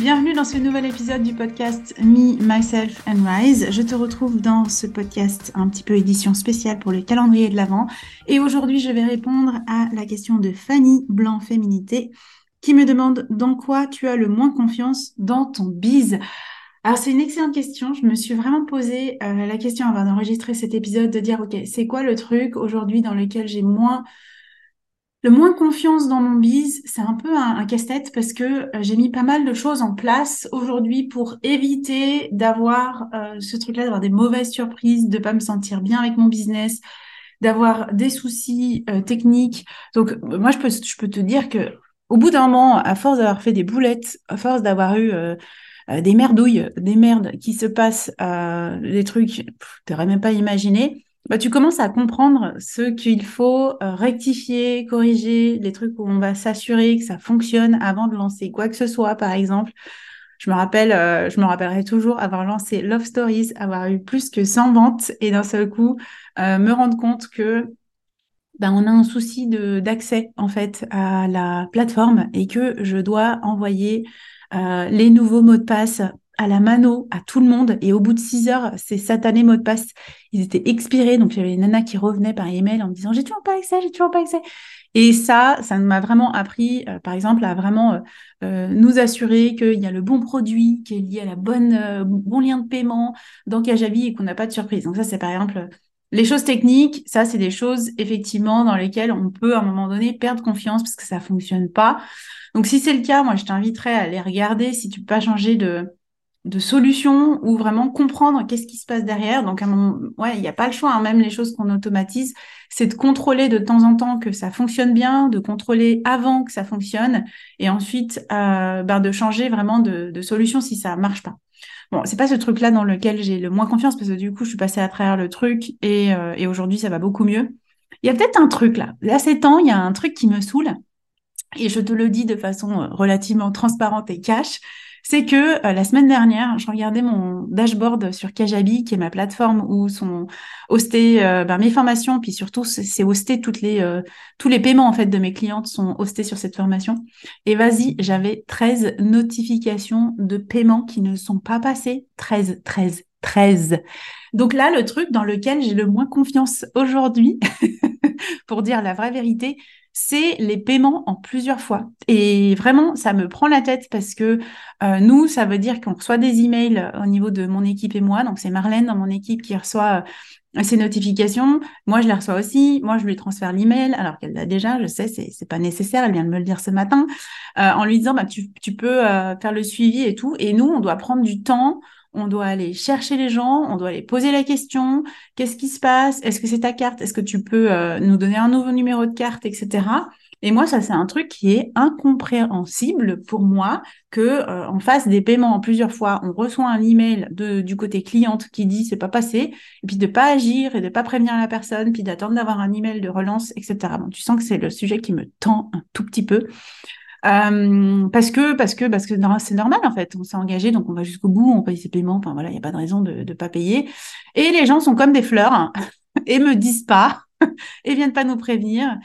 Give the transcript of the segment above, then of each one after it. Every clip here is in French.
Bienvenue dans ce nouvel épisode du podcast Me, Myself and Rise. Je te retrouve dans ce podcast un petit peu édition spéciale pour le calendrier de l'Avent. Et aujourd'hui, je vais répondre à la question de Fanny Blanc Féminité qui me demande dans quoi tu as le moins confiance dans ton bise. Alors c'est une excellente question. Je me suis vraiment posé euh, la question avant d'enregistrer cet épisode de dire ok c'est quoi le truc aujourd'hui dans lequel j'ai moins le moins confiance dans mon bise, c'est un peu un, casse-tête parce que euh, j'ai mis pas mal de choses en place aujourd'hui pour éviter d'avoir euh, ce truc-là, d'avoir des mauvaises surprises, de pas me sentir bien avec mon business, d'avoir des soucis euh, techniques. Donc moi je peux te dire que au bout d'un moment, à force d'avoir fait des boulettes, à force d'avoir eu des merdouilles, des merdes qui se passent, des trucs, tu n'aurais même pas imaginé bah, tu commences à comprendre ce qu'il faut euh, rectifier, corriger, les trucs où on va s'assurer que ça fonctionne avant de lancer quoi que ce soit, par exemple. Je me rappelle, euh, je me rappellerai toujours avoir lancé Love Stories, avoir eu plus que 100 ventes et d'un seul coup euh, me rendre compte que ben, on a un souci d'accès en fait à la plateforme et que je dois envoyer les nouveaux mots de passe à la mano à tout le monde. Et au bout de six heures, ces satanés mots de passe, ils étaient expirés. Donc, j'avais une nana qui revenait par email en me disant, j'ai toujours pas accès, j'ai toujours pas accès. Et ça, ça m'a vraiment appris, euh, par exemple, à vraiment euh, euh, nous assurer qu'il y a le bon produit, qui est lié à la bonne, bon lien de paiement dans Kajabi et qu'on n'a pas de surprise. Donc ça, c'est par exemple les choses techniques. Ça, c'est des choses effectivement dans lesquelles on peut à un moment donné perdre confiance parce que ça fonctionne pas. Donc si c'est le cas, moi, je t'inviterais à aller regarder si tu peux pas changer de de solutions ou vraiment comprendre qu'est-ce qui se passe derrière. Donc, ouais, il n'y a pas le choix. Hein. Même les choses qu'on automatise, c'est de contrôler de temps en temps que ça fonctionne bien, de contrôler avant que ça fonctionne, et ensuite ben, de changer vraiment de, de, solution si ça marche pas. Bon, c'est pas ce truc-là dans lequel j'ai le moins confiance parce que du coup, je suis passée à travers le truc et, euh, et aujourd'hui, ça va beaucoup mieux. Il y a peut-être un truc là. Là, ces temps, il y a un truc qui me saoule. Et je te le dis de façon euh, relativement transparente et cash, c'est que euh, la semaine dernière, je regardais mon dashboard sur Kajabi, qui est ma plateforme où sont hostées euh, ben, mes formations, puis surtout c'est hosté toutes les euh, tous les paiements en fait de mes clientes sont hostés sur cette formation. Et vas-y, j'avais 13 notifications de paiements qui ne sont pas passées. 13, 13, 13. Donc là, le truc dans lequel j'ai le moins confiance aujourd'hui, pour dire la vraie vérité, c'est les paiements en plusieurs fois. Et vraiment, ça me prend la tête parce que euh, nous, ça veut dire qu'on reçoit des emails au niveau de mon équipe et moi. Donc, c'est Marlène dans mon équipe qui reçoit euh, ces notifications. Moi, je les reçois aussi. Moi, je lui transfère l'email alors qu'elle l'a déjà. Je sais, c'est, pas nécessaire. Elle vient de me le dire ce matin euh, en lui disant, bah, tu, tu peux faire le suivi et tout. Et nous, on doit prendre du temps on doit aller chercher les gens, on doit aller poser la question, qu'est-ce qui se passe, est-ce que c'est ta carte, est-ce que tu peux euh, nous donner un nouveau numéro de carte, etc. Et moi, ça, c'est un truc qui est incompréhensible pour moi que euh, des paiements en plusieurs fois, on reçoit un email de, du côté cliente qui dit c'est pas passé, et puis de pas agir et de pas prévenir la personne, puis d'attendre d'avoir un email de relance, etc. Bon, tu sens que c'est le sujet qui me tend un tout petit peu. Euh, parce que parce que parce que c'est normal en fait. On s'est engagé, donc on va jusqu'au bout, on paye ses paiements. Enfin voilà, il n'y a pas de raison de ne pas payer. Et les gens sont comme des fleurs hein, et me disent pas et viennent pas nous prévenir.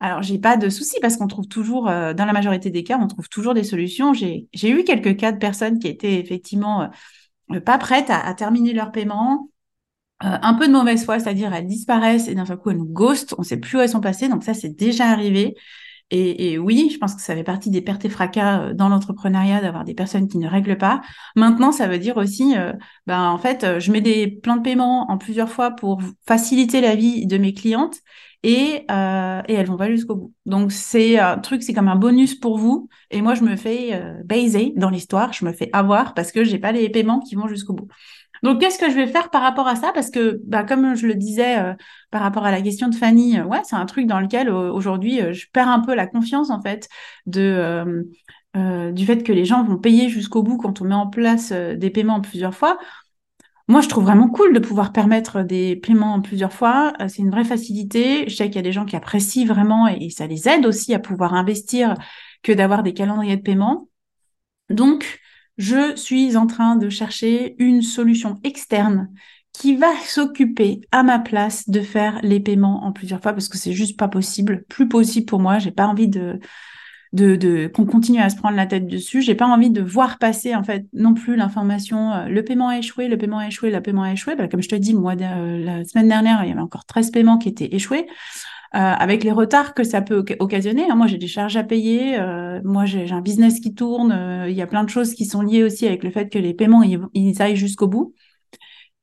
Alors j'ai pas de souci parce qu'on trouve toujours, euh, dans la majorité des cas, on trouve toujours des solutions. J'ai eu quelques cas de personnes qui étaient effectivement euh, pas prêtes à, terminer leur paiement. un peu de mauvaise foi, c'est-à-dire elles disparaissent et d'un seul coup elles nous ghostent, on sait plus où elles sont passées, donc ça c'est déjà arrivé. Et, oui, je pense que ça fait partie des pertes et fracas euh, dans l'entrepreneuriat d'avoir des personnes qui ne règlent pas. Maintenant, ça veut dire aussi, euh, ben en fait, euh, je mets des plans de paiement en plusieurs fois pour faciliter la vie de mes clientes et, euh, et elles vont pas jusqu'au bout. Donc c'est un truc, c'est comme un bonus pour vous. Et moi, je me fais baiser dans l'histoire, je me fais avoir parce que j'ai pas les paiements qui vont jusqu'au bout. Donc, qu'est-ce que je vais faire par rapport à ça? Parce que, bah, comme je le disais euh, par rapport à la question de Fanny, euh, ouais, c'est un truc dans lequel aujourd'hui euh, je perds un peu la confiance en fait du fait que les gens vont payer jusqu'au bout quand on met en place des paiements plusieurs fois. moi, je trouve vraiment cool de pouvoir permettre des paiements en plusieurs fois. C'est une vraie facilité. Je sais qu'il y a des gens qui apprécient vraiment et ça les aide aussi à pouvoir investir que d'avoir des calendriers de paiement. Donc, je suis en train de chercher une solution externe qui va s'occuper à ma place de faire les paiements en plusieurs fois parce que c'est juste pas possible, plus possible pour moi. J'ai pas envie de de, qu'on continue à se prendre la tête dessus. J'ai pas envie de voir passer en fait non plus l'information euh, le paiement a échoué, le paiement a échoué, le paiement a échoué. Bah, comme je te dis, moi euh, la semaine dernière, il y avait encore 13 paiements qui étaient échoués. Euh, avec les retards que ça peut occasionner. Hein. Moi, j'ai des charges à payer. moi, j'ai un business qui tourne. Il y a plein de choses qui sont liées aussi avec le fait que les paiements ils, ils aillent jusqu'au bout.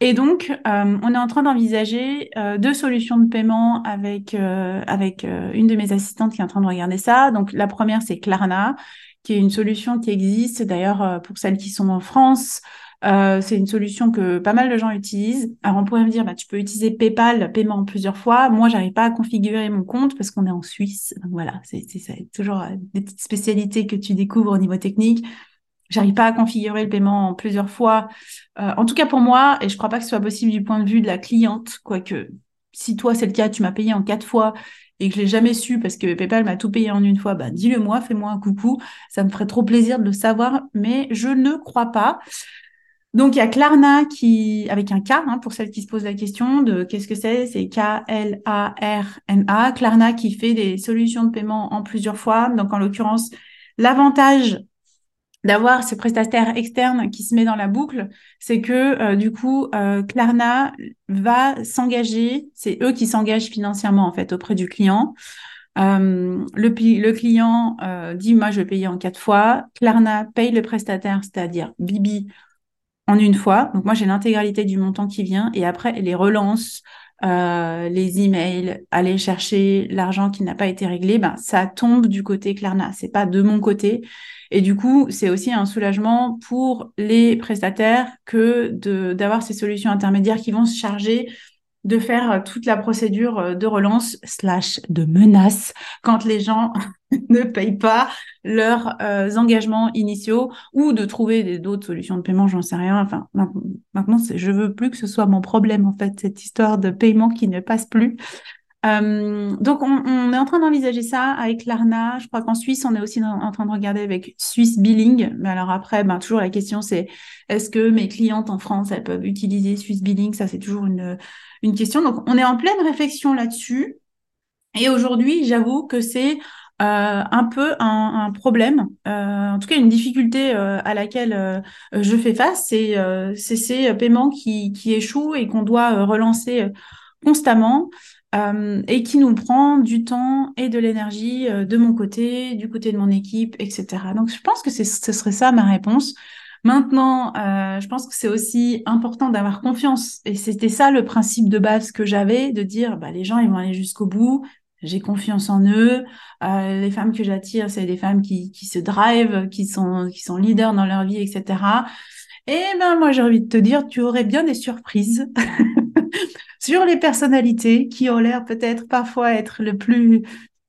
Et donc, euh, on est en train d'envisager euh, deux solutions de paiement avec, euh, avec une de mes assistantes qui est en train de regarder ça. Donc, la première, c'est Klarna, qui est une solution qui existe. D'ailleurs, pour celles qui sont en France, c'est une solution que pas mal de gens utilisent. Alors, on pourrait me dire, bah, tu peux utiliser PayPal, paiement plusieurs fois. Moi, j'arrive pas à configurer mon compte parce qu'on est en Suisse. Voilà, c'est toujours des petites spécialités que tu découvres au niveau technique. J'arrive pas à configurer le paiement en plusieurs fois. Euh, en tout cas pour moi, et je crois pas que ce soit possible du point de vue de la cliente, quoique si toi c'est le cas, tu m'as payé en quatre fois et que je l'ai jamais su parce que PayPal m'a tout payé en une fois, bah dis-le moi, fais-moi un coucou, ça me ferait trop plaisir de le savoir, mais je ne crois pas. Donc il y a Klarna qui, avec un K, hein, pour celles qui se posent la question de qu'est-ce que c'est, c'est K-L-A-R-N-A, Klarna qui fait des solutions de paiement en plusieurs fois. Donc en l'occurrence, l'avantage d'avoir ce prestataire externe qui se met dans la boucle, c'est que euh, du coup, euh, Klarna va s'engager, c'est eux qui s'engagent financièrement en fait auprès du client. Euh, le, le, client dit moi je vais payer en quatre fois. Klarna paye le prestataire, c'est-à-dire Bibi en une fois. Donc moi j'ai l'intégralité du montant qui vient et après les relance, les emails, aller chercher l'argent qui n'a pas été réglé, ben ça tombe du côté Klarna. C'est pas de mon côté. Et du coup, c'est aussi un soulagement pour les prestataires que d'avoir ces solutions intermédiaires qui vont se charger de faire toute la procédure de relance slash de menace quand les gens ne payent pas leurs euh, engagements initiaux ou de trouver d'autres solutions de paiement, j'en sais rien. Enfin, maintenant, je veux plus que ce soit mon problème, en fait, cette histoire de paiement qui ne passe plus. Euh, donc, on, est en train d'envisager ça avec l'ARNA. Je crois qu'en Suisse, on est aussi en train de regarder avec Swiss Billing. Mais alors après, ben, toujours la question, c'est est-ce que mes clientes en France, elles peuvent utiliser Swiss Billing? Ça, c'est toujours une, une question. Donc, on est en pleine réflexion là-dessus. Et aujourd'hui, j'avoue que c'est un peu un, problème, euh, en tout cas une difficulté à laquelle je fais face, c'est ces paiements qui, qui échouent et qu'on doit relancer constamment. Euh, et qui nous prend du temps et de l'énergie euh, de mon côté, du côté de mon équipe, etc. Donc je pense que ce serait ça ma réponse. Maintenant, euh, je pense que c'est aussi important d'avoir confiance. Et c'était ça le principe de base que j'avais, de dire, bah, les gens, ils vont aller jusqu'au bout. J'ai confiance en eux. les femmes que j'attire, c'est des femmes qui, qui se drive, qui sont, qui sont leaders dans leur vie, etc. Et ben moi, j'ai envie de te dire, tu aurais bien des surprises. sur les personnalités qui ont l'air peut-être parfois être le plus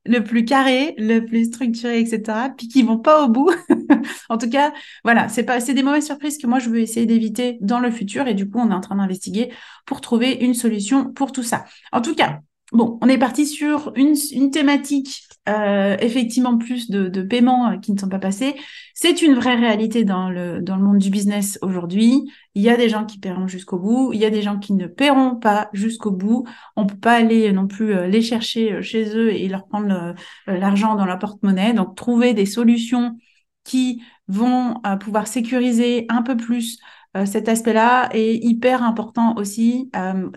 le plus carré, le plus structuré, etc. Puis qui vont pas au bout. en tout cas, voilà, c'est pas, c'est des mauvaises surprises que moi je veux essayer d'éviter dans le futur. Et du coup, on est en train d'investiguer pour trouver une solution pour tout ça. En tout cas, bon, on est parti sur une, une thématique euh, effectivement plus de, de, paiements euh, qui ne sont pas passés. C'est une vraie réalité dans le, dans le monde du business aujourd'hui. Il y a des gens qui paieront jusqu'au bout, il y a des gens qui ne paieront pas jusqu'au bout. On peut pas aller non plus euh, les chercher chez eux et leur prendre l'argent dans la porte-monnaie. Donc trouver des solutions qui vont pouvoir sécuriser un peu plus cet aspect-là est hyper important aussi.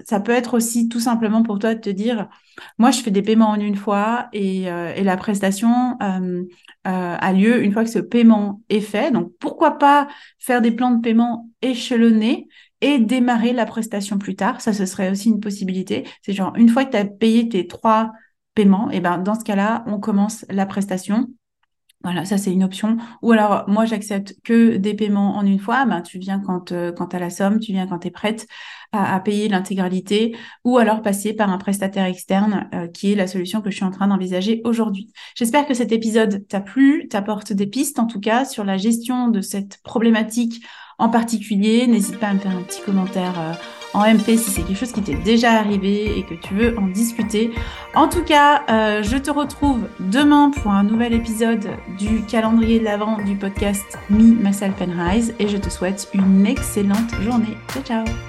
ça peut être aussi tout simplement pour toi de te dire, moi, je fais des paiements en une fois et, euh, la prestation euh, euh, a lieu une fois que ce paiement est fait. Donc, pourquoi pas faire des plans de paiement échelonnés et démarrer la prestation plus tard. Ça, ce serait aussi une possibilité. C'est genre, une fois que tu as payé tes trois paiements, et eh ben, dans ce cas-là, on commence la prestation. Voilà, ça c'est une option. Ou alors, moi, j'accepte que des paiements en une fois. Ben, tu viens quand, euh, quand tu as la somme, tu viens quand tu es prête à, payer l'intégralité, ou alors passer par un prestataire externe, euh, qui est la solution que je suis en train d'envisager aujourd'hui. J'espère que cet épisode t'a plu, t'apporte des pistes en tout cas sur la gestion de cette problématique en particulier. N'hésite pas à me faire un petit commentaire euh, en MP si c'est quelque chose qui t'est déjà arrivé et que tu veux en discuter. En tout cas, euh, je te retrouve demain pour un nouvel épisode du calendrier de l'avant du podcast Me, Myself and Rise et je te souhaite une excellente journée. Ciao ciao